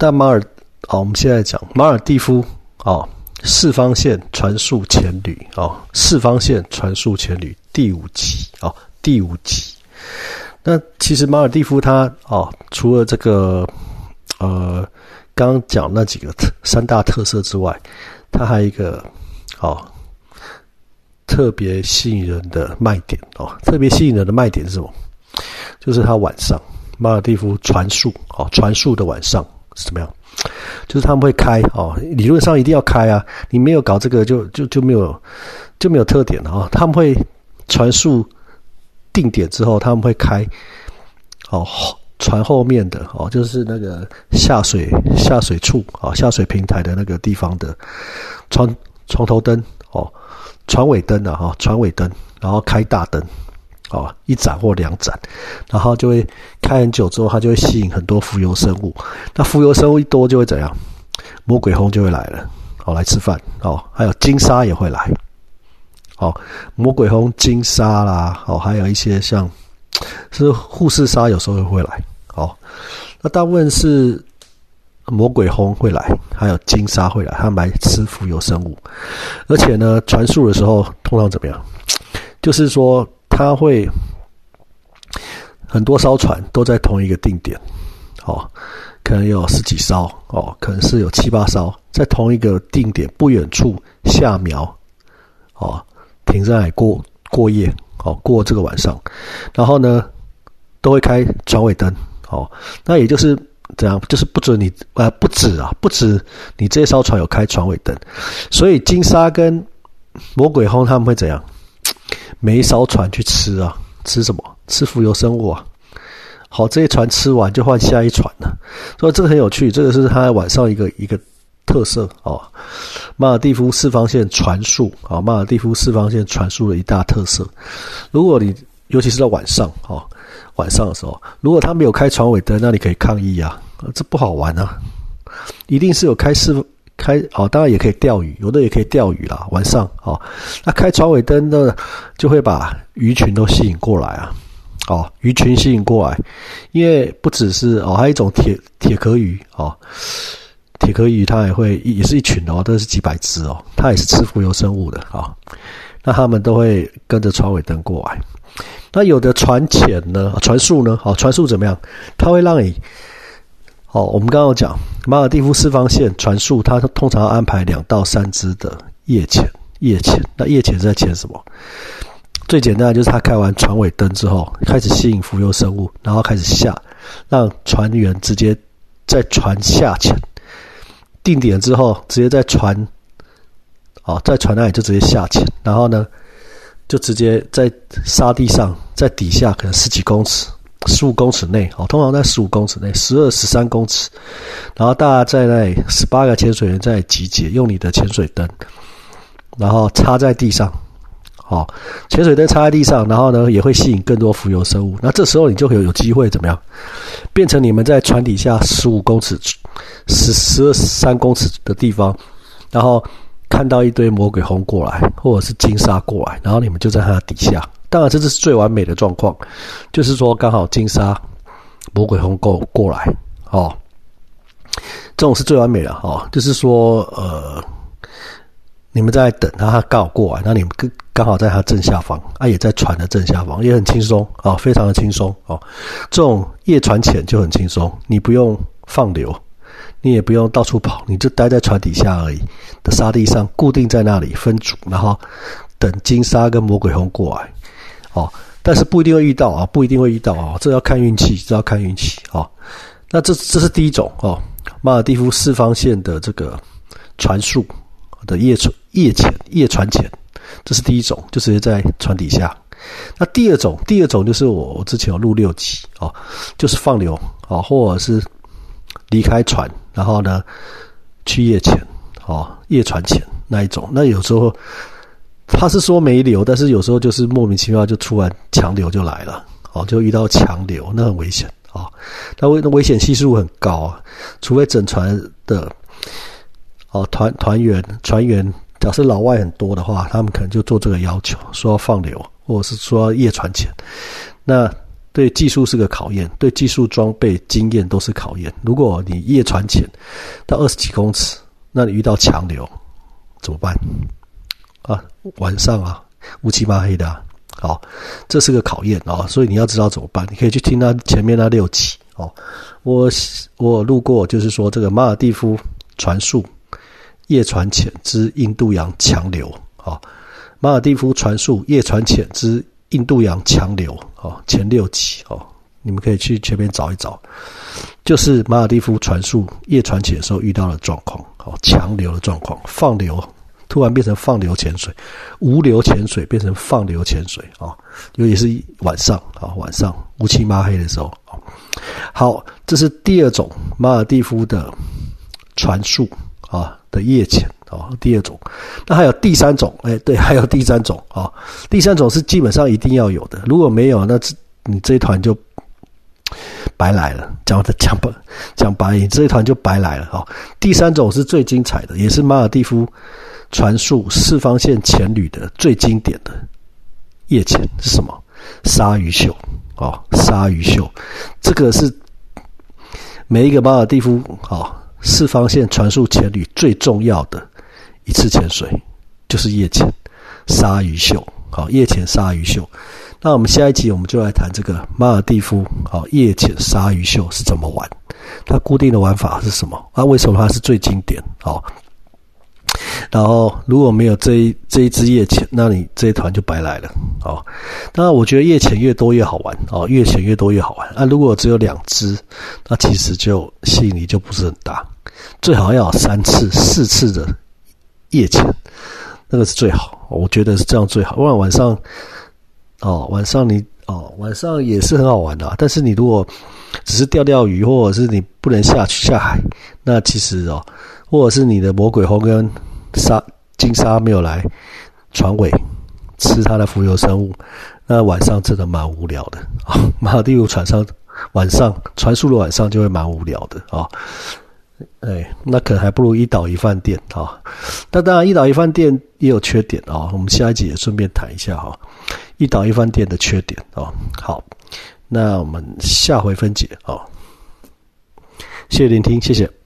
但马尔，好，我们现在讲马尔蒂夫，哦，四方线传速前旅，哦，四方线传速前旅第五集，哦，第五集。那其实马尔蒂夫它，哦，除了这个，呃，刚刚讲那几个特三大特色之外，它还有一个，哦，特别吸引人的卖点，哦，特别吸引人的卖点是什么？就是它晚上马尔蒂夫传速，哦，传速的晚上。怎么样？就是他们会开哦，理论上一定要开啊！你没有搞这个，就就就没有就没有特点了啊！他们会传输定点之后，他们会开哦，船后面的哦，就是那个下水下水处啊，下水平台的那个地方的船船头灯哦，船尾灯的哈，船尾灯，然后开大灯。哦，一盏或两盏，然后就会开很久之后，它就会吸引很多浮游生物。那浮游生物一多，就会怎样？魔鬼红就会来了，哦，来吃饭哦。还有金沙也会来，哦，魔鬼红、金沙啦，哦，还有一些像是护士沙，有时候会来。哦，那大部分是魔鬼红会来，还有金沙会来，他们来吃浮游生物。而且呢，传述的时候通常怎么样？就是说。它会很多艘船都在同一个定点，哦，可能有十几艘，哦，可能是有七八艘在同一个定点不远处下苗，哦，停在过过夜，哦，过这个晚上，然后呢，都会开船尾灯，哦，那也就是怎样，就是不准你，呃，不止啊，不止你这艘船有开船尾灯，所以金沙跟魔鬼轰他们会怎样？每一艘船去吃啊，吃什么？吃浮游生物啊。好，这些船吃完就换下一船了。所以这个很有趣，这个是它晚上一个一个特色哦。马尔蒂夫四方线传输啊，马尔蒂夫四方线传输的一大特色。如果你尤其是在晚上哦，晚上的时候，如果他没有开船尾灯，那你可以抗议啊，这不好玩啊。一定是有开四。开哦，当然也可以钓鱼，有的也可以钓鱼啦。晚上哦，那开船尾灯的就会把鱼群都吸引过来啊。哦，鱼群吸引过来，因为不只是哦，还有一种铁铁壳鱼哦，铁壳鱼它也会也是一群哦，都是几百只哦，它也是吃浮游生物的啊。那他们都会跟着船尾灯过来。那有的船浅呢，船速呢，哦，船速怎么样？它会让你。好，我们刚刚有讲马尔蒂夫四方线传速，它通常安排两到三只的夜潜，夜潜。那夜潜是在潜什么？最简单的就是他开完船尾灯之后，开始吸引浮游生物，然后开始下，让船员直接在船下潜，定点之后，直接在船，哦，在船那里就直接下潜，然后呢，就直接在沙地上，在底下可能十几公尺。十五公尺内，哦，通常在十五公尺内，十二、十三公尺，然后大家在那十八个潜水员在集结，用你的潜水灯，然后插在地上，好，潜水灯插在地上，然后呢，也会吸引更多浮游生物。那这时候你就会有机会怎么样？变成你们在船底下十五公尺、十十二三公尺的地方，然后看到一堆魔鬼红过来，或者是金沙过来，然后你们就在它的底下。当然，这是最完美的状况，就是说刚好金沙魔鬼红过过来哦，这种是最完美的哦。就是说，呃，你们在等他他刚好过来，那你们刚刚好在他正下方，啊，也在船的正下方，也很轻松啊，非常的轻松哦。这种夜船潜就很轻松，你不用放流，你也不用到处跑，你就待在船底下而已的沙地上，固定在那里分组，然后等金沙跟魔鬼红过来。哦，但是不一定会遇到啊，不一定会遇到啊，这要看运气，这要看运气啊。那这这是第一种哦，马尔蒂夫四方线的这个船速的夜船夜潜夜船潜，这是第一种，就直接在船底下。那第二种，第二种就是我我之前有录六集哦，就是放流啊，或者是离开船，然后呢去夜潜哦，夜船潜那一种。那有时候。他是说没流，但是有时候就是莫名其妙就突然强流就来了，哦，就遇到强流，那很危险啊，那危那危险系数很高啊，除非整船的哦团团员船员假设老外很多的话，他们可能就做这个要求，说要放流，或者是说夜船前，那对技术是个考验，对技术装备经验都是考验。如果你夜船潜到二十几公尺，那你遇到强流怎么办？啊，晚上啊，乌漆麻黑的啊，好，这是个考验啊，所以你要知道怎么办。你可以去听他前面那六集哦。我我路过，就是说这个马尔蒂夫船速夜船潜之印度洋强流啊，马尔蒂夫船速夜船潜之。印度洋强流哦，前六集哦，你们可以去前面找一找，就是马尔蒂夫船速夜船潜的时候遇到的状况哦，强流的状况，放流突然变成放流潜水，无流潜水变成放流潜水啊，尤其是晚上啊，晚上乌漆抹黑的时候好，这是第二种马尔蒂夫的船速啊的夜潜。哦，第二种，那还有第三种，哎，对，还有第三种啊，第三种是基本上一定要有的，如果没有，那这你这一团就白来了。讲的讲白讲白，这一团就白来了哈。第三种是最精彩的，也是马尔蒂夫传述四方线潜旅的最经典的夜潜是什么？鲨鱼秀哦，鲨鱼秀，这个是每一个马尔蒂夫啊四方线传述潜旅最重要的。一次潜水就是夜潜鲨鱼秀，好夜潜鲨鱼秀。那我们下一集我们就来谈这个马尔蒂夫好夜潜鲨鱼秀是怎么玩，它固定的玩法是什么？啊，为什么它是最经典？好，然后如果没有这一这一支夜潜，那你这一团就白来了。哦，当然我觉得夜潜越多越好玩哦，越潜越多越好玩。啊，如果只有两只，那其实就吸引力就不是很大，最好要有三次、四次的。夜潜，那个是最好，我觉得是这样最好。不然晚上，哦，晚上你哦，晚上也是很好玩的。但是你如果只是钓钓鱼，或者是你不能下去下海，那其实哦，或者是你的魔鬼红跟沙金沙没有来船尾吃它的浮游生物，那晚上真的蛮无聊的啊。马尔蒂夫船上晚上船速的晚上就会蛮无聊的啊。哎，那可能还不如一岛一饭店哈。那当然，一岛一饭店也有缺点啊。我们下一集也顺便谈一下哈，一岛一饭店的缺点啊。好，那我们下回分解啊。谢谢聆听，谢谢。